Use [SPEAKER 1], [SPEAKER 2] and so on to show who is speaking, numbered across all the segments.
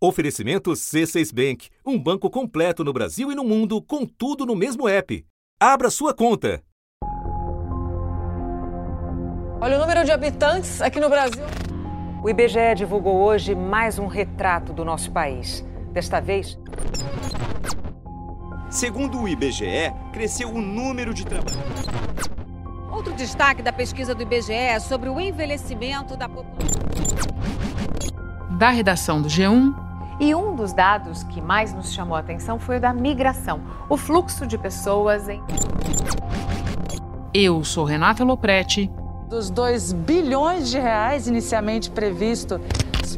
[SPEAKER 1] Oferecimento C6 Bank, um banco completo no Brasil e no mundo, com tudo no mesmo app. Abra sua conta.
[SPEAKER 2] Olha o número de habitantes aqui no Brasil.
[SPEAKER 3] O IBGE divulgou hoje mais um retrato do nosso país. Desta vez.
[SPEAKER 4] Segundo o IBGE, cresceu o número de trabalhadores.
[SPEAKER 5] Outro destaque da pesquisa do IBGE é sobre o envelhecimento da população.
[SPEAKER 6] Da redação do G1,
[SPEAKER 7] e um dos dados que mais nos chamou a atenção foi o da migração, o fluxo de pessoas em.
[SPEAKER 6] Eu sou Renata Loprete.
[SPEAKER 2] Dos 2 bilhões de reais inicialmente previstos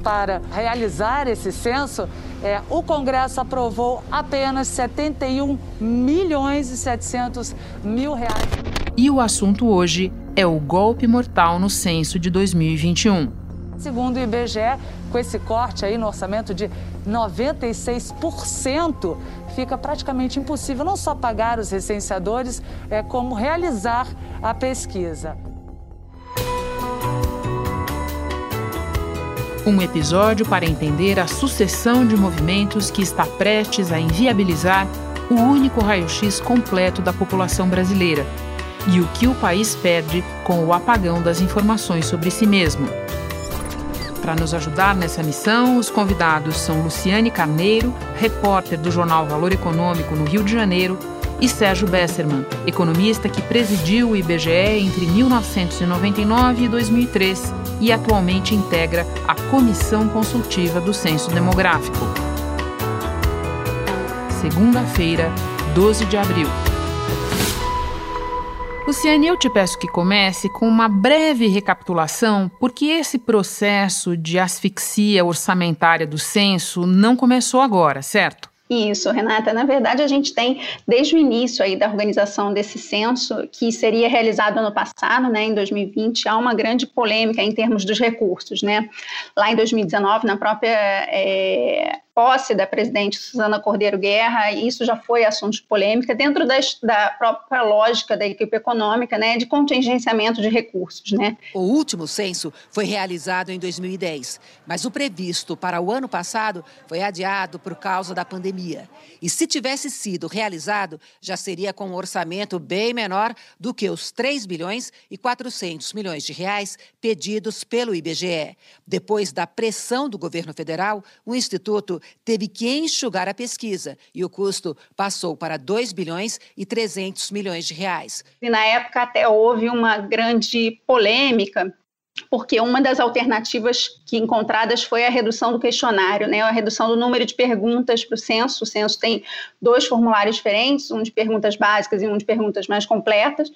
[SPEAKER 2] para realizar esse censo, é, o Congresso aprovou apenas 71 milhões e 700 mil reais.
[SPEAKER 6] E o assunto hoje é o golpe mortal no censo de 2021.
[SPEAKER 2] Segundo o IBGE, com esse corte aí no orçamento de 96%, fica praticamente impossível não só pagar os recenseadores, é, como realizar a pesquisa.
[SPEAKER 6] Um episódio para entender a sucessão de movimentos que está prestes a inviabilizar o único raio-x completo da população brasileira e o que o país perde com o apagão das informações sobre si mesmo. Para nos ajudar nessa missão, os convidados são Luciane Carneiro, repórter do jornal Valor Econômico no Rio de Janeiro, e Sérgio Besserman, economista que presidiu o IBGE entre 1999 e 2003 e atualmente integra a Comissão Consultiva do Censo Demográfico. Segunda-feira, 12 de abril. Luciane, eu te peço que comece com uma breve recapitulação, porque esse processo de asfixia orçamentária do censo não começou agora, certo?
[SPEAKER 8] Isso, Renata. Na verdade, a gente tem, desde o início aí da organização desse censo, que seria realizado ano passado, né, em 2020, há uma grande polêmica em termos dos recursos. Né? Lá em 2019, na própria é, posse da presidente Susana Cordeiro Guerra, isso já foi assunto de polêmica, dentro da, da própria lógica da equipe econômica, né, de contingenciamento de recursos. Né.
[SPEAKER 9] O último censo foi realizado em 2010, mas o previsto para o ano passado foi adiado por causa da pandemia. E se tivesse sido realizado, já seria com um orçamento bem menor do que os 3 bilhões e 400 milhões de reais pedidos pelo IBGE. Depois da pressão do governo federal, o Instituto teve que enxugar a pesquisa e o custo passou para 2 bilhões e 300 milhões de reais.
[SPEAKER 8] E na época até houve uma grande polêmica porque uma das alternativas que encontradas foi a redução do questionário, né, a redução do número de perguntas para o censo. O censo tem dois formulários diferentes, um de perguntas básicas e um de perguntas mais completas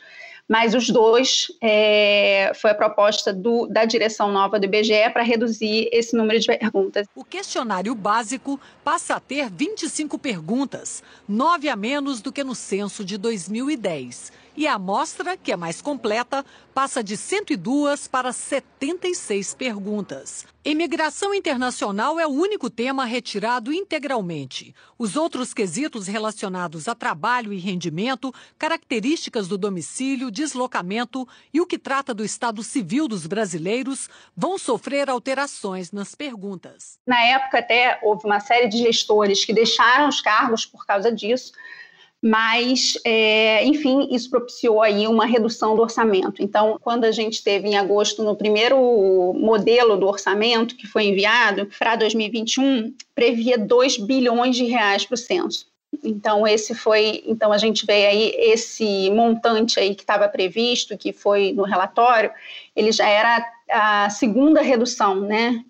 [SPEAKER 8] mas os dois é, foi a proposta do, da direção nova do IBGE para reduzir esse número de perguntas.
[SPEAKER 10] O questionário básico passa a ter 25 perguntas, nove a menos do que no censo de 2010. E a amostra, que é mais completa, passa de 102 para 76 perguntas. Imigração internacional é o único tema retirado integralmente. Os outros quesitos relacionados a trabalho e rendimento, características do domicílio, deslocamento e o que trata do estado civil dos brasileiros vão sofrer alterações nas perguntas.
[SPEAKER 8] Na época, até houve uma série de gestores que deixaram os cargos por causa disso mas, é, enfim, isso propiciou aí uma redução do orçamento. Então, quando a gente teve em agosto, no primeiro modelo do orçamento que foi enviado para 2021, previa 2 bilhões de reais para o censo. Então, esse foi, então a gente vê aí esse montante aí que estava previsto, que foi no relatório, ele já era a segunda redução, né,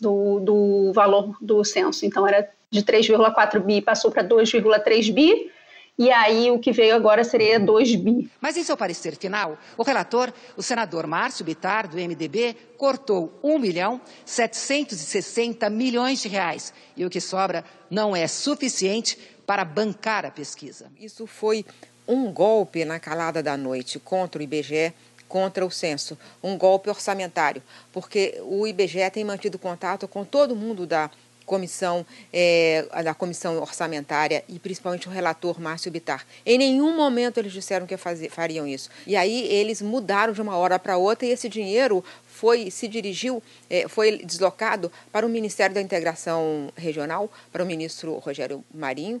[SPEAKER 8] do, do valor do censo. Então, era de 3,4 bi, passou para 2,3 bi, e aí o que veio agora seria 2 bi.
[SPEAKER 9] Mas em seu parecer final, o relator, o senador Márcio Bitar, do MDB, cortou 1 milhão 760 milhões de reais. E o que sobra não é suficiente para bancar a pesquisa.
[SPEAKER 3] Isso foi um golpe na calada da noite contra o IBGE contra o censo, um golpe orçamentário, porque o IBGE tem mantido contato com todo mundo da comissão, é, da comissão orçamentária e principalmente o relator Márcio Bitar. Em nenhum momento eles disseram que fazer, fariam isso. E aí eles mudaram de uma hora para outra e esse dinheiro foi se dirigiu, é, foi deslocado para o Ministério da Integração Regional, para o ministro Rogério Marinho,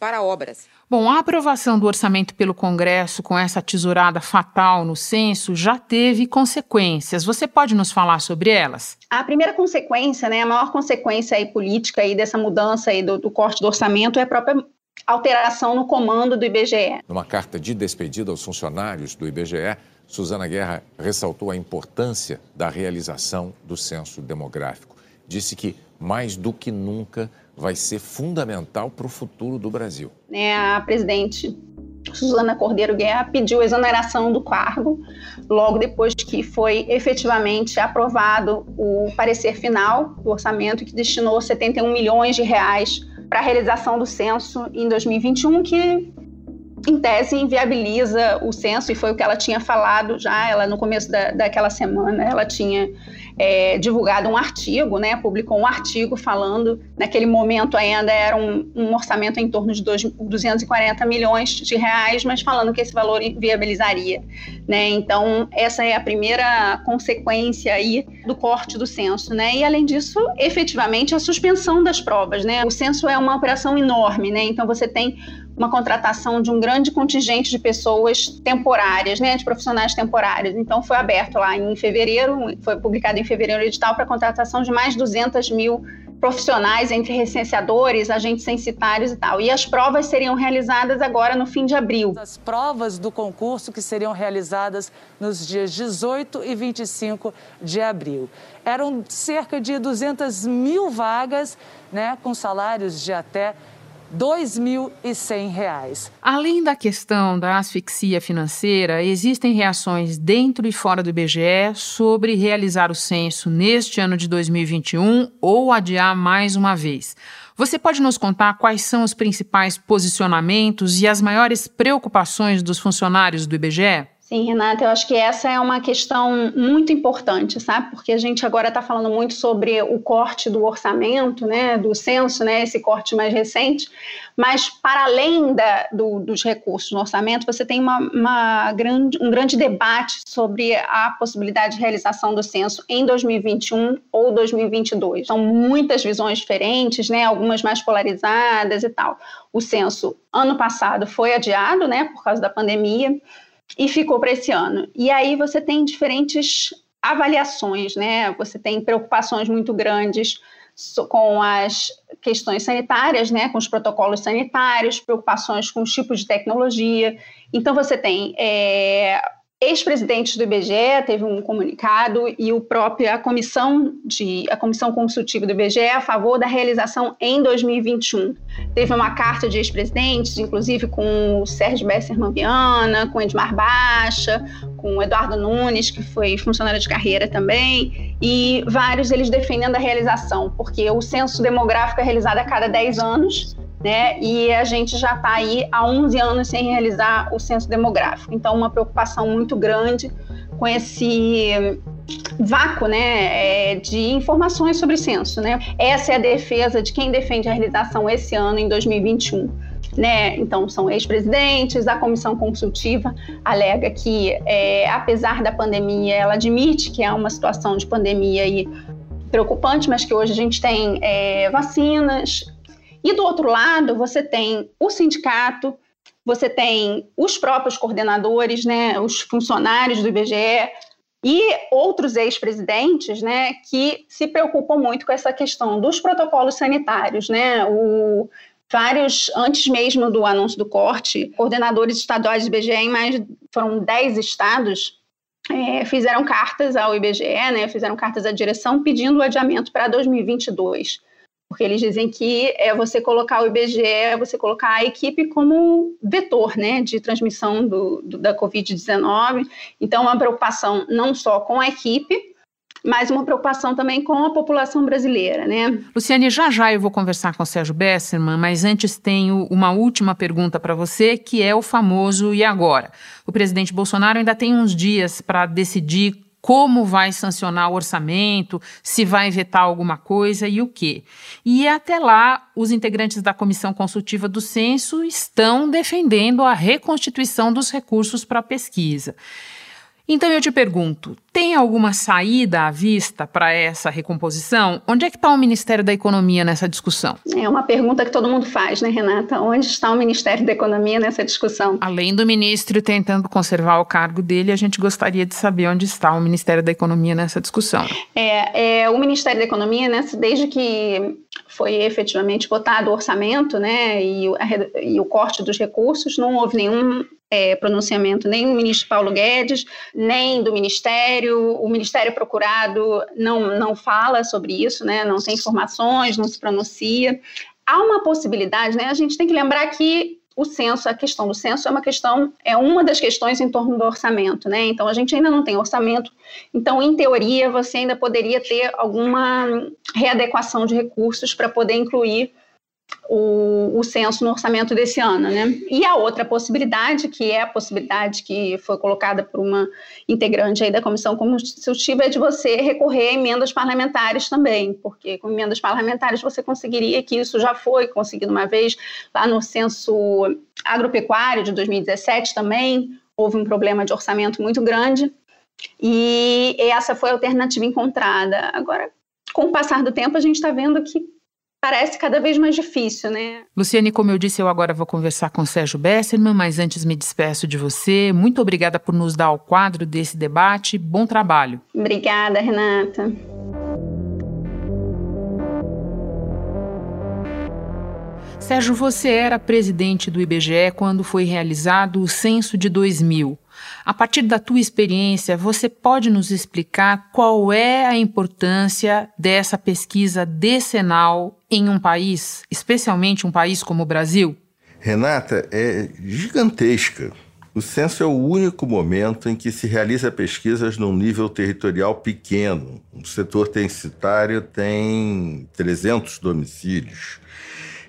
[SPEAKER 3] para obras.
[SPEAKER 6] Bom, a aprovação do orçamento pelo Congresso com essa tesourada fatal no censo já teve consequências. Você pode nos falar sobre elas?
[SPEAKER 8] A primeira consequência, né, a maior consequência aí política aí dessa mudança aí do, do corte do orçamento é a própria alteração no comando do IBGE.
[SPEAKER 11] Numa carta de despedida aos funcionários do IBGE, Suzana Guerra ressaltou a importância da realização do censo demográfico. Disse que, mais do que nunca, vai ser fundamental para o futuro do Brasil.
[SPEAKER 8] Né, a presidente Suzana Cordeiro Guerra pediu exoneração do cargo logo depois que foi efetivamente aprovado o parecer final do orçamento que destinou 71 milhões de reais para a realização do censo em 2021, que em tese, inviabiliza o censo, e foi o que ela tinha falado já, ela no começo da, daquela semana, ela tinha é, divulgado um artigo, né, publicou um artigo falando, naquele momento ainda era um, um orçamento em torno de dois, 240 milhões de reais, mas falando que esse valor inviabilizaria, né, então essa é a primeira consequência aí do corte do censo, né, e além disso, efetivamente, a suspensão das provas, né, o censo é uma operação enorme, né, então você tem uma contratação de um grande contingente de pessoas temporárias, né, de profissionais temporários. Então, foi aberto lá em fevereiro, foi publicado em fevereiro o edital para contratação de mais de 200 mil profissionais entre recenseadores, agentes censitários e tal. E as provas seriam realizadas agora no fim de abril.
[SPEAKER 2] As provas do concurso que seriam realizadas nos dias 18 e 25 de abril. Eram cerca de 200 mil vagas, né, com salários de até R$ 2.100.
[SPEAKER 6] Além da questão da asfixia financeira, existem reações dentro e fora do IBGE sobre realizar o censo neste ano de 2021 ou adiar mais uma vez. Você pode nos contar quais são os principais posicionamentos e as maiores preocupações dos funcionários do IBGE?
[SPEAKER 8] Sim, Renata, eu acho que essa é uma questão muito importante, sabe? Porque a gente agora está falando muito sobre o corte do orçamento, né, do censo, né, esse corte mais recente, mas para além da, do, dos recursos no orçamento, você tem uma, uma grande, um grande debate sobre a possibilidade de realização do censo em 2021 ou 2022. São muitas visões diferentes, né, algumas mais polarizadas e tal. O censo ano passado foi adiado, né, por causa da pandemia e ficou para esse ano. E aí você tem diferentes avaliações, né? Você tem preocupações muito grandes com as questões sanitárias, né, com os protocolos sanitários, preocupações com os tipos de tecnologia. Então você tem é, ex-presidentes do IBGE teve um comunicado e o próprio a comissão de a comissão consultiva do IBGE a favor da realização em 2021. Teve uma carta de ex-presidentes, inclusive com o Sérgio Besserman Viana, com Edmar Baixa, com o Eduardo Nunes, que foi funcionário de carreira também, e vários eles defendendo a realização, porque o censo demográfico é realizado a cada 10 anos né? E a gente já está aí há 11 anos sem realizar o censo demográfico. Então, uma preocupação muito grande com esse vácuo, né, é, de informações sobre censo, né? Essa é a defesa de quem defende a realização esse ano em 2021. Né? Então, são ex-presidentes, a comissão consultiva alega que, é, apesar da pandemia, ela admite que é uma situação de pandemia aí preocupante, mas que hoje a gente tem é, vacinas, e do outro lado, você tem o sindicato, você tem os próprios coordenadores, né, os funcionários do IBGE e outros ex-presidentes, né, que se preocupam muito com essa questão dos protocolos sanitários, né? O, vários, antes mesmo do anúncio do corte, coordenadores estaduais do IBGE em mais foram 10 estados é, fizeram cartas ao IBGE, né, fizeram cartas à direção pedindo o adiamento para 2022 porque eles dizem que é você colocar o IBGE, é você colocar a equipe como vetor né, de transmissão do, do da Covid-19. Então, uma preocupação não só com a equipe, mas uma preocupação também com a população brasileira, né?
[SPEAKER 6] Luciane, já já eu vou conversar com o Sérgio Besserman, mas antes tenho uma última pergunta para você, que é o famoso e agora? O presidente Bolsonaro ainda tem uns dias para decidir como vai sancionar o orçamento, se vai vetar alguma coisa e o quê. E até lá, os integrantes da comissão consultiva do censo estão defendendo a reconstituição dos recursos para a pesquisa. Então eu te pergunto: tem alguma saída à vista para essa recomposição? Onde é que está o Ministério da Economia nessa discussão?
[SPEAKER 8] É uma pergunta que todo mundo faz, né, Renata? Onde está o Ministério da Economia nessa discussão?
[SPEAKER 6] Além do ministro tentando conservar o cargo dele, a gente gostaria de saber onde está o Ministério da Economia nessa discussão.
[SPEAKER 8] É, é o Ministério da Economia, nessa, desde que foi efetivamente votado o orçamento, né, e, a, e o corte dos recursos, não houve nenhum é, pronunciamento nem do ministro Paulo Guedes, nem do Ministério. O Ministério Procurado não, não fala sobre isso, né? não tem informações, não se pronuncia. Há uma possibilidade, né? a gente tem que lembrar que o censo, a questão do censo é uma questão, é uma das questões em torno do orçamento, né? Então a gente ainda não tem orçamento, então em teoria você ainda poderia ter alguma readequação de recursos para poder incluir o, o censo no orçamento desse ano, né? E a outra possibilidade, que é a possibilidade que foi colocada por uma integrante aí da comissão consultiva, é de você recorrer a emendas parlamentares também, porque com emendas parlamentares você conseguiria, que isso já foi conseguido uma vez lá no censo agropecuário de 2017 também, houve um problema de orçamento muito grande, e essa foi a alternativa encontrada. Agora, com o passar do tempo, a gente está vendo que parece cada vez mais difícil, né?
[SPEAKER 6] Luciane, como eu disse, eu agora vou conversar com o Sérgio Besserman, mas antes me despeço de você. Muito obrigada por nos dar o quadro desse debate. Bom trabalho.
[SPEAKER 8] Obrigada, Renata.
[SPEAKER 6] Sérgio, você era presidente do IBGE quando foi realizado o censo de 2000. A partir da tua experiência, você pode nos explicar qual é a importância dessa pesquisa decenal em um país, especialmente um país como o Brasil?
[SPEAKER 12] Renata, é gigantesca. O censo é o único momento em que se realiza pesquisas num nível territorial pequeno. O setor censitário tem 300 domicílios.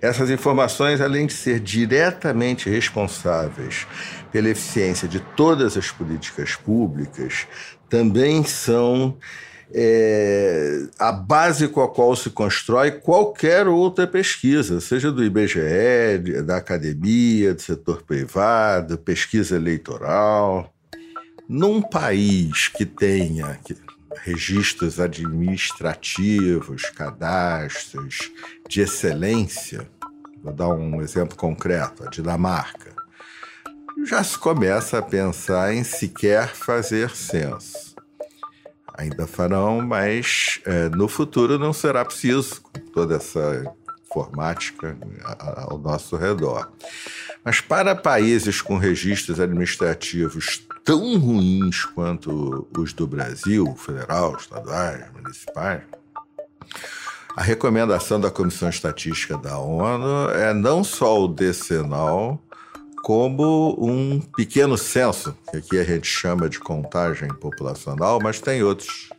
[SPEAKER 12] Essas informações, além de ser diretamente responsáveis pela eficiência de todas as políticas públicas, também são é, a base com a qual se constrói qualquer outra pesquisa, seja do IBGE, da academia, do setor privado, pesquisa eleitoral. Num país que tenha registros administrativos, cadastros de excelência, vou dar um exemplo concreto, a Dinamarca já se começa a pensar em sequer fazer censo. Ainda farão, mas é, no futuro não será preciso, toda essa informática ao nosso redor. Mas para países com registros administrativos tão ruins quanto os do Brasil, federal, estaduais, municipais, a recomendação da Comissão Estatística da ONU é não só o decenal, como um pequeno censo, que aqui a gente chama de contagem populacional, mas tem outras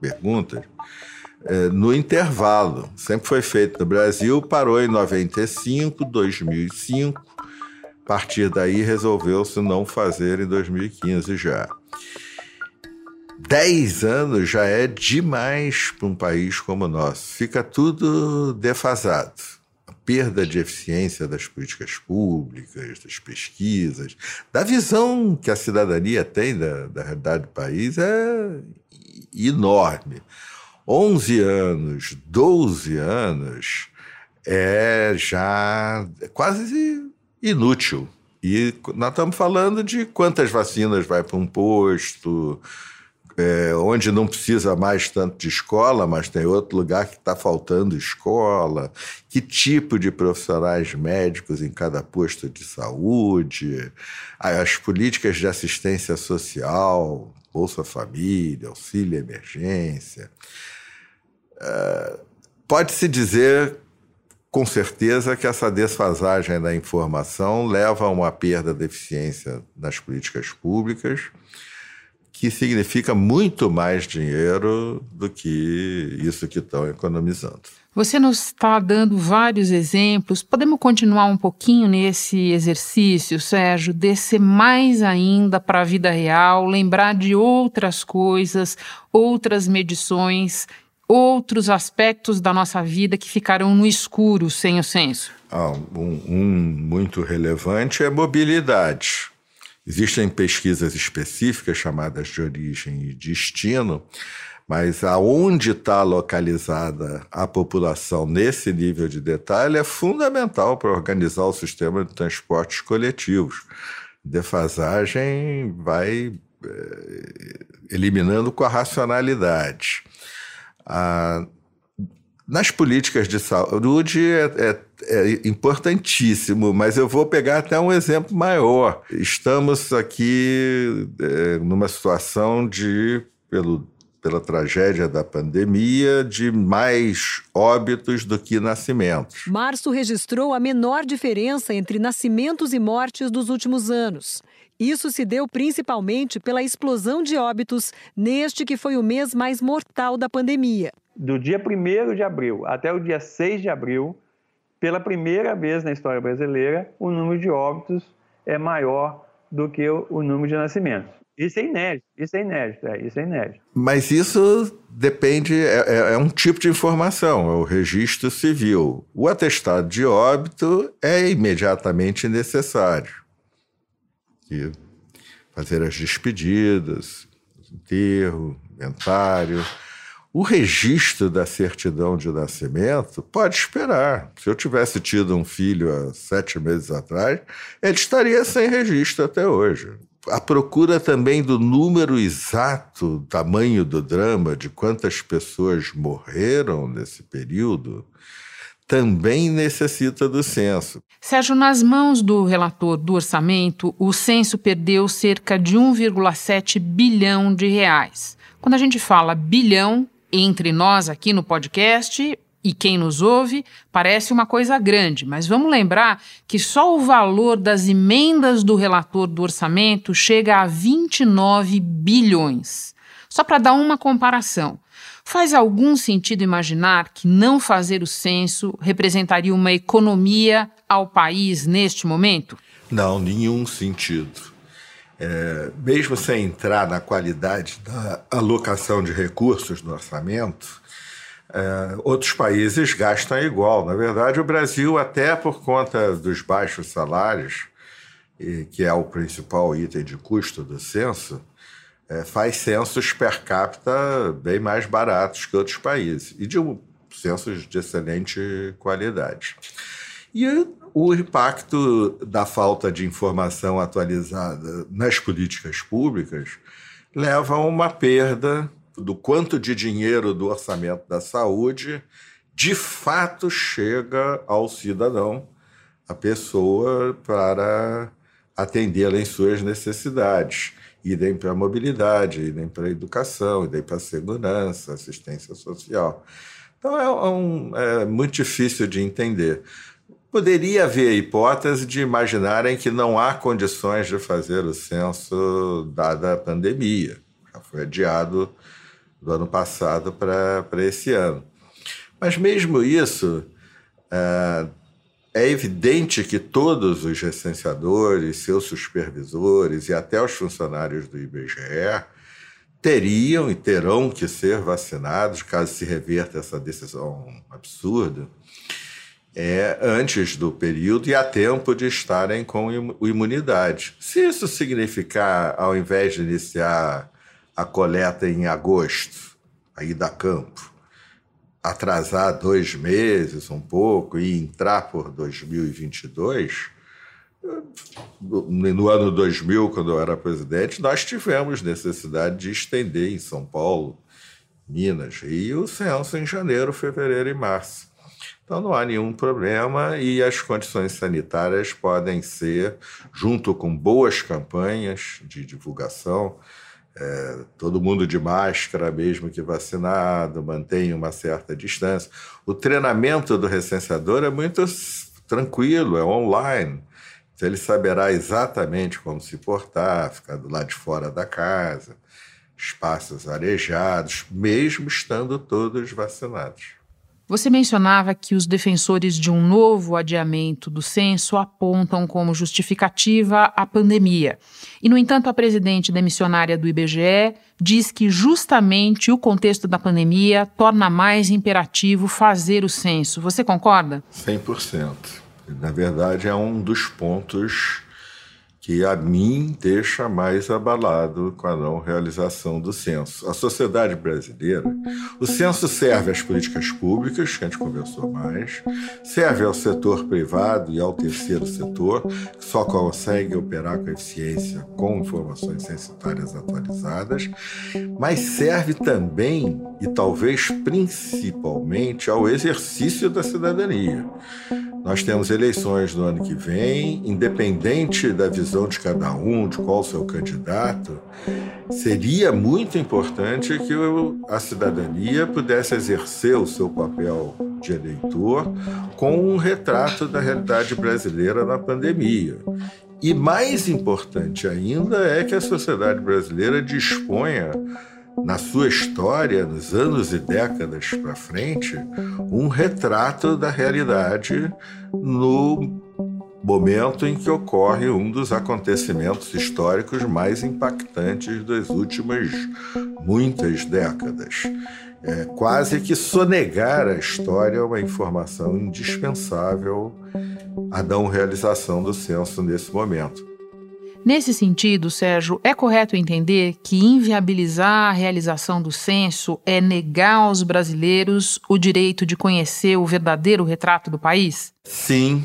[SPEAKER 12] perguntas. É, no intervalo, sempre foi feito no Brasil, parou em 95, 2005. A partir daí resolveu-se não fazer em 2015 já. Dez anos já é demais para um país como o nosso. Fica tudo defasado perda de eficiência das políticas públicas, das pesquisas, da visão que a cidadania tem da, da realidade do país é enorme. 11 anos, 12 anos é já quase inútil. E nós estamos falando de quantas vacinas vai para um posto, é, onde não precisa mais tanto de escola, mas tem outro lugar que está faltando escola, que tipo de profissionais médicos em cada posto de saúde, as políticas de assistência social, Bolsa Família, auxílio emergência. É, Pode-se dizer com certeza que essa desfasagem da informação leva a uma perda de eficiência nas políticas públicas que significa muito mais dinheiro do que isso que estão economizando.
[SPEAKER 6] Você nos está dando vários exemplos. Podemos continuar um pouquinho nesse exercício, Sérgio? Descer mais ainda para a vida real, lembrar de outras coisas, outras medições, outros aspectos da nossa vida que ficarão no escuro sem o censo.
[SPEAKER 12] Ah, um, um muito relevante é mobilidade. Existem pesquisas específicas chamadas de origem e destino mas aonde está localizada a população nesse nível de detalhe é fundamental para organizar o sistema de transportes coletivos. Defasagem vai é, eliminando com a racionalidade. Ah, nas políticas de saúde é, é, é, importantíssimo, mas eu vou pegar até um exemplo maior. Estamos aqui é, numa situação de, pelo pela tragédia da pandemia, de mais óbitos do que nascimentos.
[SPEAKER 10] Março registrou a menor diferença entre nascimentos e mortes dos últimos anos. Isso se deu principalmente pela explosão de óbitos neste que foi o mês mais mortal da pandemia.
[SPEAKER 13] Do dia 1 de abril até o dia 6 de abril, pela primeira vez na história brasileira, o número de óbitos é maior do que o número de nascimentos. Isso é inédito, isso é inédito, é, isso é inédito.
[SPEAKER 12] Mas isso depende, é, é, é, um tipo de informação, é o registro civil. O atestado de óbito é imediatamente necessário. E fazer as despedidas, enterro, inventário. O registro da certidão de nascimento pode esperar. Se eu tivesse tido um filho há sete meses atrás, ele estaria sem registro até hoje a procura também do número exato, tamanho do drama, de quantas pessoas morreram nesse período, também necessita do censo.
[SPEAKER 6] Sérgio, nas mãos do relator do orçamento, o censo perdeu cerca de 1,7 bilhão de reais. Quando a gente fala bilhão, entre nós aqui no podcast, e quem nos ouve, parece uma coisa grande, mas vamos lembrar que só o valor das emendas do relator do orçamento chega a 29 bilhões. Só para dar uma comparação, faz algum sentido imaginar que não fazer o censo representaria uma economia ao país neste momento?
[SPEAKER 12] Não, nenhum sentido. É, mesmo sem entrar na qualidade da alocação de recursos no orçamento, é, outros países gastam igual. Na verdade, o Brasil, até por conta dos baixos salários, que é o principal item de custo do censo, é, faz censos per capita bem mais baratos que outros países e de censos de excelente qualidade. E o impacto da falta de informação atualizada nas políticas públicas leva a uma perda do quanto de dinheiro do orçamento da saúde de fato chega ao cidadão, a pessoa, para atendê-la em suas necessidades. Idem para a mobilidade, idem para a educação, idem para a segurança, assistência social. Então é, um, é muito difícil de entender. Poderia haver a hipótese de imaginarem que não há condições de fazer o censo dada a pandemia. Já foi adiado do ano passado para esse ano. Mas mesmo isso, é, é evidente que todos os recenseadores, seus supervisores e até os funcionários do IBGE teriam e terão que ser vacinados caso se reverta essa decisão absurda. É, antes do período e a tempo de estarem com imunidade. Se isso significar, ao invés de iniciar a coleta em agosto, aí da campo, atrasar dois meses, um pouco, e entrar por 2022, no ano 2000, quando eu era presidente, nós tivemos necessidade de estender em São Paulo, Minas, e o censo em janeiro, fevereiro e março. Então não há nenhum problema e as condições sanitárias podem ser, junto com boas campanhas de divulgação, é, todo mundo de máscara, mesmo que vacinado, mantém uma certa distância. O treinamento do recenseador é muito tranquilo, é online. Então ele saberá exatamente como se portar, ficar do lado de fora da casa. espaços arejados, mesmo estando todos vacinados.
[SPEAKER 6] Você mencionava que os defensores de um novo adiamento do censo apontam como justificativa a pandemia. E, no entanto, a presidente demissionária do IBGE diz que justamente o contexto da pandemia torna mais imperativo fazer o censo. Você concorda?
[SPEAKER 12] 100%. Na verdade, é um dos pontos que a mim deixa mais abalado com a não realização do censo. A sociedade brasileira, o censo serve às políticas públicas, que a gente conversou mais, serve ao setor privado e ao terceiro setor, que só consegue operar com eficiência com informações censitárias atualizadas, mas serve também, e talvez principalmente, ao exercício da cidadania. Nós temos eleições no ano que vem, independente da visão de cada um, de qual o seu candidato, seria muito importante que a cidadania pudesse exercer o seu papel de eleitor com um retrato da realidade brasileira na pandemia. E mais importante ainda é que a sociedade brasileira disponha na sua história, nos anos e décadas para frente, um retrato da realidade no momento em que ocorre um dos acontecimentos históricos mais impactantes das últimas muitas décadas. É quase que sonegar a história é uma informação indispensável à não realização do censo nesse momento.
[SPEAKER 6] Nesse sentido, Sérgio, é correto entender que inviabilizar a realização do censo é negar aos brasileiros o direito de conhecer o verdadeiro retrato do país?
[SPEAKER 12] Sim.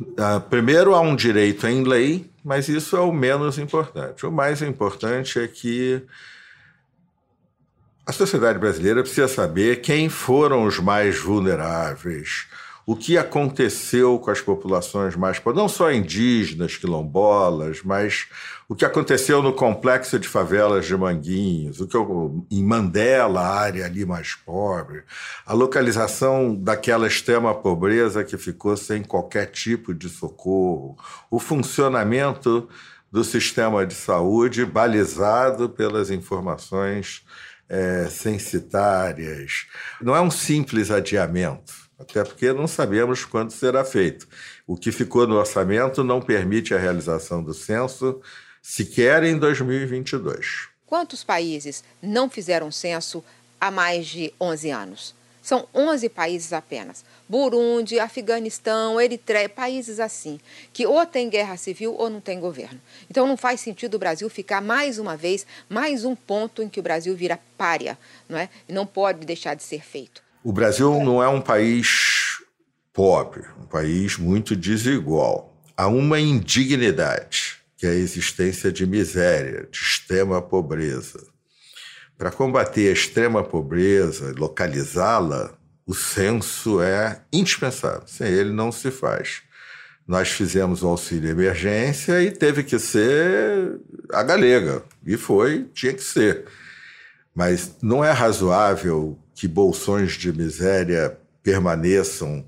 [SPEAKER 12] Uh, primeiro, há um direito em lei, mas isso é o menos importante. O mais importante é que a sociedade brasileira precisa saber quem foram os mais vulneráveis, o que aconteceu com as populações mais não só indígenas, quilombolas, mas o que aconteceu no complexo de favelas de Manguinhos, o que em Mandela, a área ali mais pobre, a localização daquela extrema pobreza que ficou sem qualquer tipo de socorro, o funcionamento do sistema de saúde balizado pelas informações é, censitárias. Não é um simples adiamento até porque não sabemos quando será feito. O que ficou no orçamento não permite a realização do censo sequer em 2022.
[SPEAKER 3] Quantos países não fizeram censo há mais de 11 anos? São 11 países apenas. Burundi, Afeganistão, Eritreia, países assim, que ou tem guerra civil ou não tem governo. Então não faz sentido o Brasil ficar mais uma vez, mais um ponto em que o Brasil vira párea, não é? E não pode deixar de ser feito.
[SPEAKER 12] O Brasil não é um país pobre, um país muito desigual. Há uma indignidade, que é a existência de miséria, de extrema pobreza. Para combater a extrema pobreza, localizá-la, o censo é indispensável. Sem ele não se faz. Nós fizemos o auxílio emergência e teve que ser a galega. E foi, tinha que ser. Mas não é razoável que bolsões de miséria permaneçam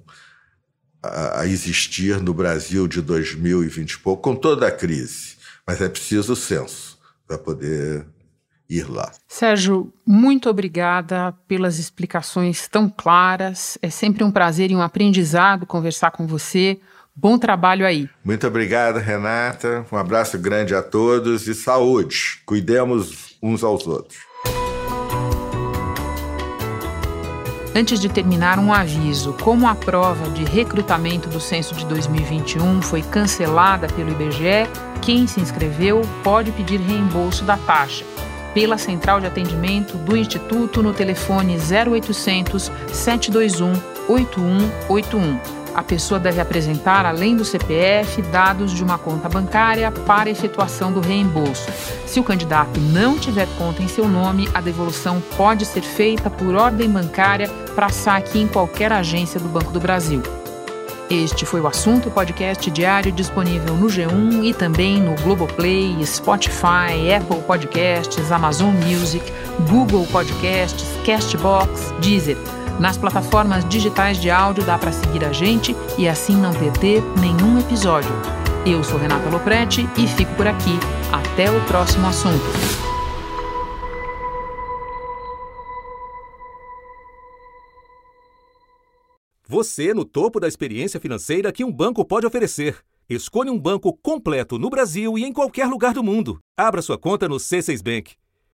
[SPEAKER 12] a, existir no Brasil de 2020 e pouco, com toda a crise. Mas é preciso o censo para poder ir lá.
[SPEAKER 6] Sérgio, muito obrigada pelas explicações tão claras. É sempre um prazer e um aprendizado conversar com você. Bom trabalho aí.
[SPEAKER 12] Muito obrigado, Renata. Um abraço grande a todos e saúde. Cuidemos uns aos outros.
[SPEAKER 6] Antes de terminar, um aviso: como a prova de recrutamento do censo de 2021 foi cancelada pelo IBGE, quem se inscreveu pode pedir reembolso da taxa. Pela central de atendimento do Instituto no telefone 0800 721 8181 a pessoa deve apresentar, além do CPF, dados de uma conta bancária para efetuação do reembolso. Se o candidato não tiver conta em seu nome, a devolução pode ser feita por ordem bancária para saque em qualquer agência do Banco do Brasil. Este foi o assunto podcast diário disponível no G1 e também no Globoplay, Spotify, Apple Podcasts, Amazon Music, Google Podcasts, Castbox, Deezer. Nas plataformas digitais de áudio dá para seguir a gente e assim não perder nenhum episódio. Eu sou Renata Loprete e fico por aqui. Até o próximo assunto.
[SPEAKER 1] Você é no topo da experiência financeira que um banco pode oferecer. Escolha um banco completo no Brasil e em qualquer lugar do mundo. Abra sua conta no C6 Bank.